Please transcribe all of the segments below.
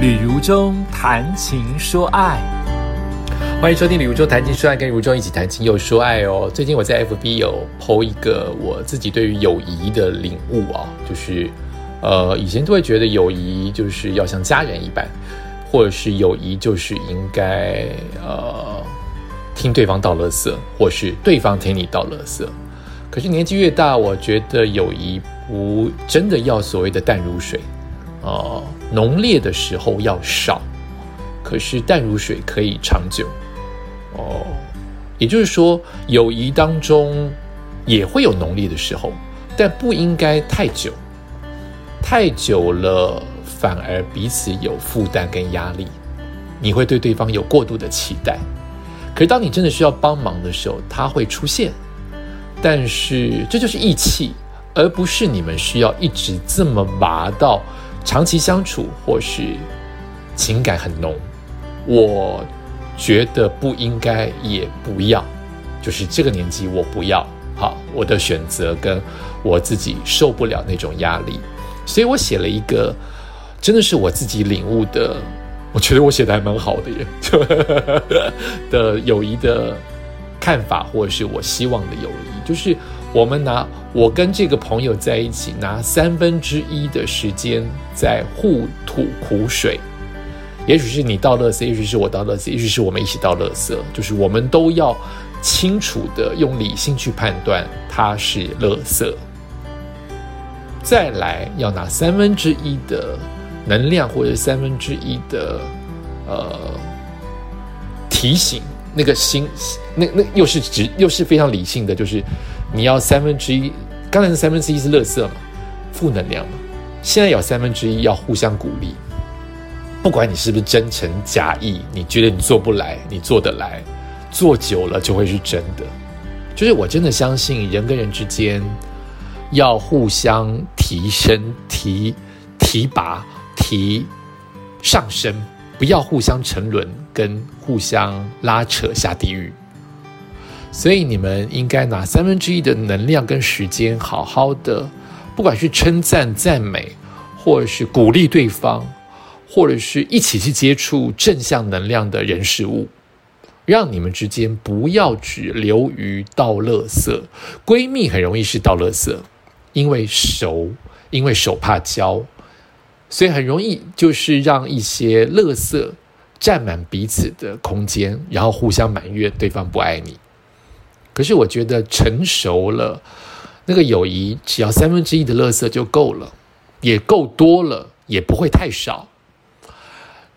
旅如中谈情说爱，欢迎收听旅如中谈情说爱，跟如中一起谈情又说爱哦。最近我在 FB 有 PO 一个我自己对于友谊的领悟啊，就是呃以前都会觉得友谊就是要像家人一般，或者是友谊就是应该呃听对方道乐色，或是对方听你道乐色。可是年纪越大，我觉得友谊不真的要所谓的淡如水。哦，浓烈的时候要少，可是淡如水可以长久。哦，也就是说，友谊当中也会有浓烈的时候，但不应该太久。太久了，反而彼此有负担跟压力，你会对对方有过度的期待。可是当你真的需要帮忙的时候，他会出现。但是这就是义气，而不是你们需要一直这么拔到。长期相处或是情感很浓，我觉得不应该也不要，就是这个年纪我不要。好，我的选择跟我自己受不了那种压力，所以我写了一个，真的是我自己领悟的，我觉得我写的还蛮好的耶，的友谊的看法，或者是我希望的友谊，就是我们拿。我跟这个朋友在一起，拿三分之一的时间在互吐苦水，也许是你倒垃圾，也许是我倒垃圾，也许是我们一起倒垃圾，就是我们都要清楚的用理性去判断它是垃圾。再来要拿三分之一的能量或者三分之一的呃提醒，那个心，那那又是指又是非常理性的，就是。你要三分之一，刚才的三分之一是垃圾嘛，负能量嘛。现在有三分之一要互相鼓励，不管你是不是真诚假意，你觉得你做不来，你做得来，做久了就会是真的。就是我真的相信人跟人之间要互相提升、提提拔、提上升，不要互相沉沦跟互相拉扯下地狱。所以你们应该拿三分之一的能量跟时间，好好的，不管是称赞、赞美，或者是鼓励对方，或者是一起去接触正向能量的人事物，让你们之间不要只流于倒垃圾。闺蜜很容易是倒垃圾，因为熟，因为手怕交，所以很容易就是让一些垃圾占满彼此的空间，然后互相埋怨对方不爱你。可是我觉得成熟了，那个友谊只要三分之一的垃圾就够了，也够多了，也不会太少。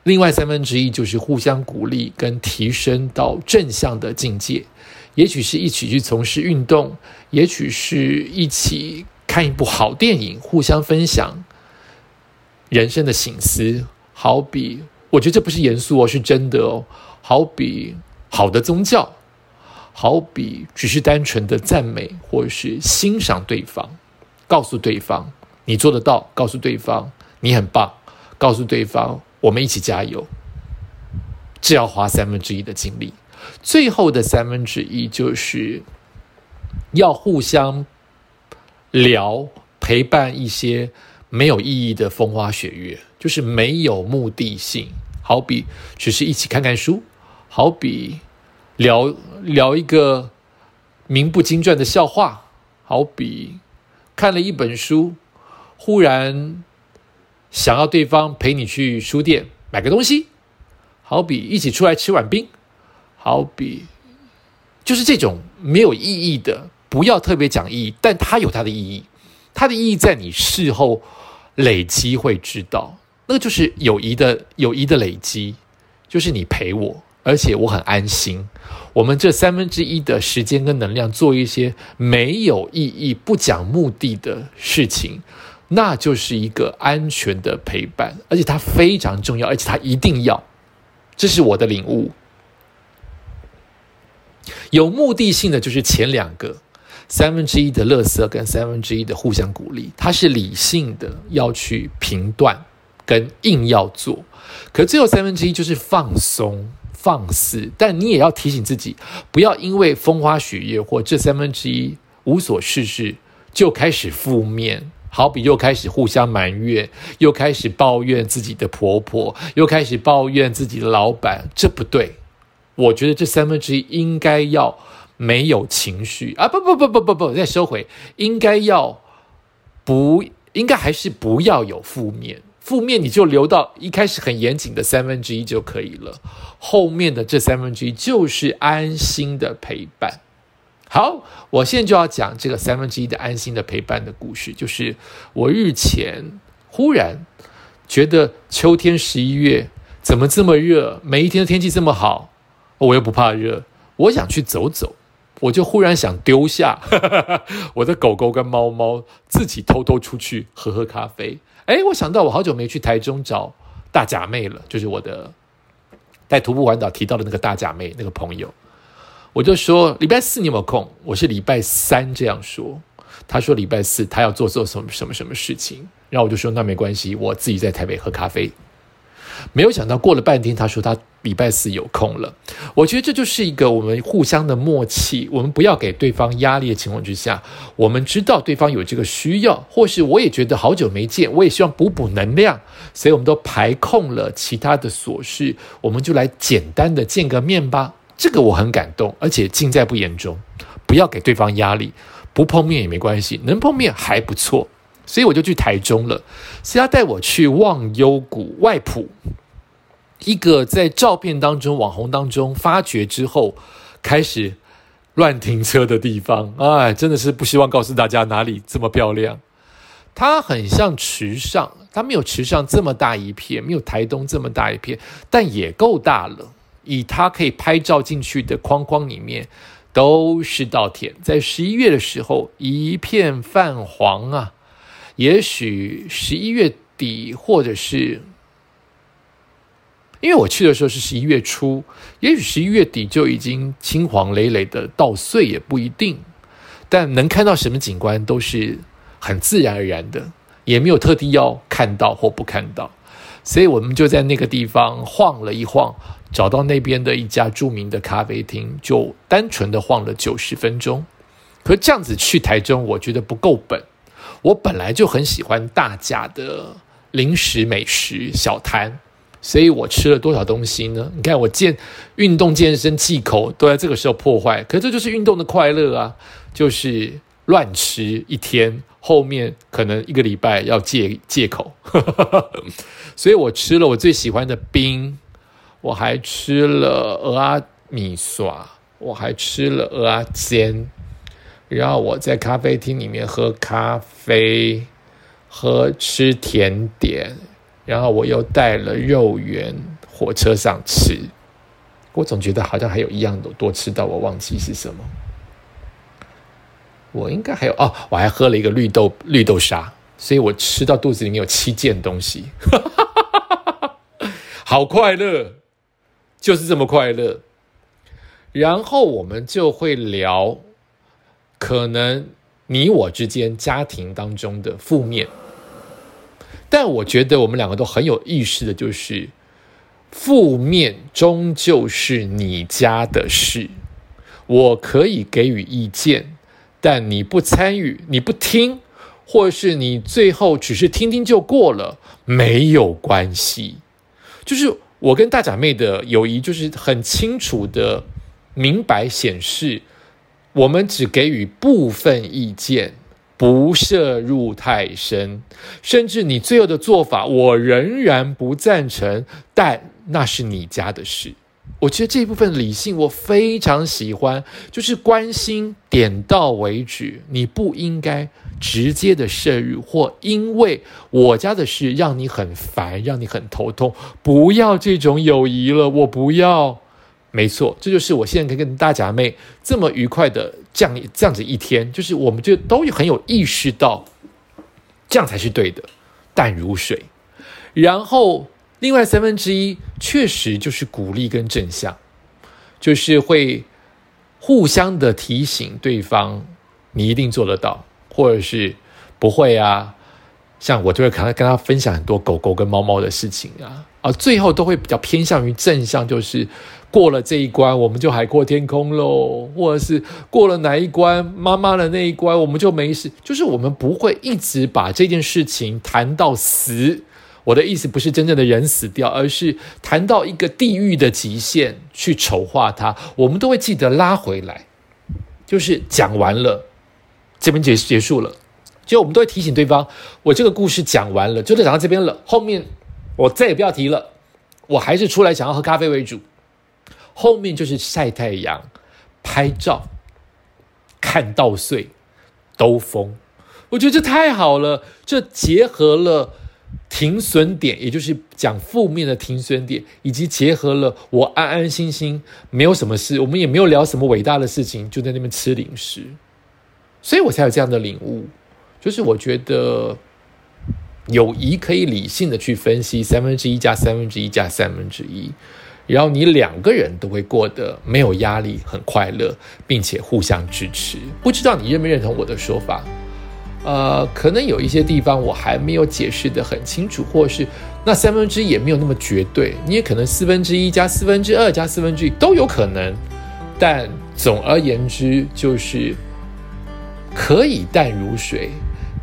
另外三分之一就是互相鼓励跟提升到正向的境界，也许是一起去从事运动，也许是一起看一部好电影，互相分享人生的醒思。好比，我觉得这不是严肃哦，是真的哦。好比好的宗教。好比只是单纯的赞美，或者是欣赏对方，告诉对方你做得到，告诉对方你很棒，告诉对方我们一起加油。只要花三分之一的精力，最后的三分之一就是要互相聊，陪伴一些没有意义的风花雪月，就是没有目的性。好比只是一起看看书，好比。聊聊一个名不经传的笑话，好比看了一本书，忽然想要对方陪你去书店买个东西，好比一起出来吃碗冰，好比就是这种没有意义的，不要特别讲意义，但它有它的意义，它的意义在你事后累积会知道，那个就是友谊的友谊的累积，就是你陪我。而且我很安心，我们这三分之一的时间跟能量做一些没有意义、不讲目的的事情，那就是一个安全的陪伴，而且它非常重要，而且它一定要，这是我的领悟。有目的性的就是前两个三分之一的乐色跟三分之一的互相鼓励，它是理性的要去评断跟硬要做，可最后三分之一就是放松。放肆，但你也要提醒自己，不要因为风花雪月或这三分之一无所事事，就开始负面好比又开始互相埋怨，又开始抱怨自己的婆婆，又开始抱怨自己的老板，这不对。我觉得这三分之一应该要没有情绪啊！不不不不不不，再收回，应该要不应该还是不要有负面，负面你就留到一开始很严谨的三分之一就可以了，后面的这三分之一就是安心的陪伴。好，我现在就要讲这个三分之一的安心的陪伴的故事。就是我日前忽然觉得秋天十一月怎么这么热，每一天的天气这么好，我又不怕热，我想去走走，我就忽然想丢下 我的狗狗跟猫猫，自己偷偷出去喝喝咖啡。哎，我想到我好久没去台中找大假妹了，就是我的在徒步环岛提到的那个大假妹那个朋友。我就说礼拜四你有没有空？我是礼拜三这样说。他说礼拜四他要做做什么什么什么事情，然后我就说那没关系，我自己在台北喝咖啡。没有想到过了半天，他说他礼拜四有空了。我觉得这就是一个我们互相的默契，我们不要给对方压力的情况之下，我们知道对方有这个需要，或是我也觉得好久没见，我也希望补补能量，所以我们都排空了其他的琐事，我们就来简单的见个面吧。这个我很感动，而且尽在不言中，不要给对方压力，不碰面也没关系，能碰面还不错，所以我就去台中了。是他带我去忘忧谷外埔，一个在照片当中、网红当中发掘之后开始乱停车的地方。哎，真的是不希望告诉大家哪里这么漂亮。它很像池上，它没有池上这么大一片，没有台东这么大一片，但也够大了。以它可以拍照进去的框框里面，都是稻田。在十一月的时候，一片泛黄啊。也许十一月底，或者是因为我去的时候是十一月初，也许十一月底就已经青黄累累的稻穗也不一定。但能看到什么景观，都是很自然而然的，也没有特地要看到或不看到。所以我们就在那个地方晃了一晃。找到那边的一家著名的咖啡厅，就单纯的晃了九十分钟。可这样子去台中，我觉得不够本。我本来就很喜欢大家的零食美食小摊，所以我吃了多少东西呢？你看，我健运动健身忌口都在这个时候破坏，可这就是运动的快乐啊！就是乱吃一天，后面可能一个礼拜要戒戒口。所以我吃了我最喜欢的冰。我还吃了鹅阿米耍，我还吃了鹅阿煎，然后我在咖啡厅里面喝咖啡，喝吃甜点，然后我又带了肉圆，火车上吃。我总觉得好像还有一样的多吃到，我忘记是什么。我应该还有哦，我还喝了一个绿豆绿豆沙，所以我吃到肚子里面有七件东西，好快乐。就是这么快乐，然后我们就会聊可能你我之间家庭当中的负面，但我觉得我们两个都很有意识的，就是负面终究是你家的事，我可以给予意见，但你不参与，你不听，或是你最后只是听听就过了，没有关系，就是。我跟大假妹的友谊就是很清楚的明白显示，我们只给予部分意见，不涉入太深，甚至你最后的做法，我仍然不赞成，但那是你家的事。我觉得这一部分理性我非常喜欢，就是关心点到为止，你不应该直接的摄入，或因为我家的事让你很烦，让你很头痛，不要这种友谊了，我不要。没错，这就是我现在可以跟大假妹这么愉快的这样这样子一天，就是我们就都很有意识到，这样才是对的，淡如水，然后。另外三分之一确实就是鼓励跟正向，就是会互相的提醒对方，你一定做得到，或者是不会啊。像我就会跟他跟他分享很多狗狗跟猫猫的事情啊，啊，最后都会比较偏向于正向，就是过了这一关，我们就海阔天空喽；或者是过了哪一关，妈妈的那一关，我们就没事。就是我们不会一直把这件事情谈到死。我的意思不是真正的人死掉，而是谈到一个地狱的极限去筹划它，我们都会记得拉回来。就是讲完了，这边结结束了，就我们都会提醒对方，我这个故事讲完了，就讲到这边了，后面。我再也不要提了，我还是出来想要喝咖啡为主。后面就是晒太阳、拍照、看稻穗、兜风。我觉得这太好了，这结合了停损点，也就是讲负面的停损点，以及结合了我安安心心没有什么事，我们也没有聊什么伟大的事情，就在那边吃零食，所以我才有这样的领悟。就是我觉得。友谊可以理性的去分析三分之一加三分之一加三分之一，然后你两个人都会过得没有压力，很快乐，并且互相支持。不知道你认不认同我的说法？呃，可能有一些地方我还没有解释的很清楚，或是那三分之一也没有那么绝对，你也可能四分之一加四分之二加四分之一都有可能。但总而言之，就是可以淡如水。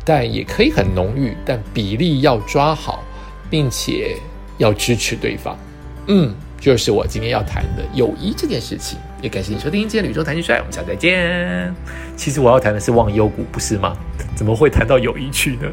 但也可以很浓郁，但比例要抓好，并且要支持对方。嗯，就是我今天要谈的友谊这件事情。也感谢你收听今天宇宙谈情说爱，我们下次再见。其实我要谈的是忘忧谷，不是吗？怎么会谈到友谊去呢？